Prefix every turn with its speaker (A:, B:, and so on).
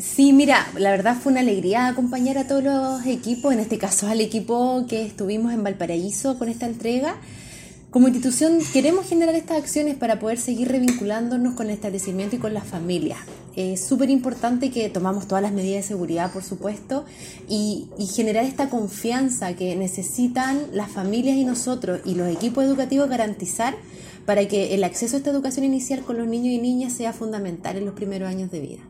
A: Sí, mira, la verdad fue una alegría acompañar a todos los equipos, en este caso al equipo que estuvimos en Valparaíso con esta entrega. Como institución queremos generar estas acciones para poder seguir revinculándonos con el establecimiento y con las familias. Es súper importante que tomamos todas las medidas de seguridad, por supuesto, y, generar esta confianza que necesitan las familias y nosotros y los equipos educativos garantizar para que el acceso a esta educación inicial con los niños y niñas sea fundamental en los primeros años de vida.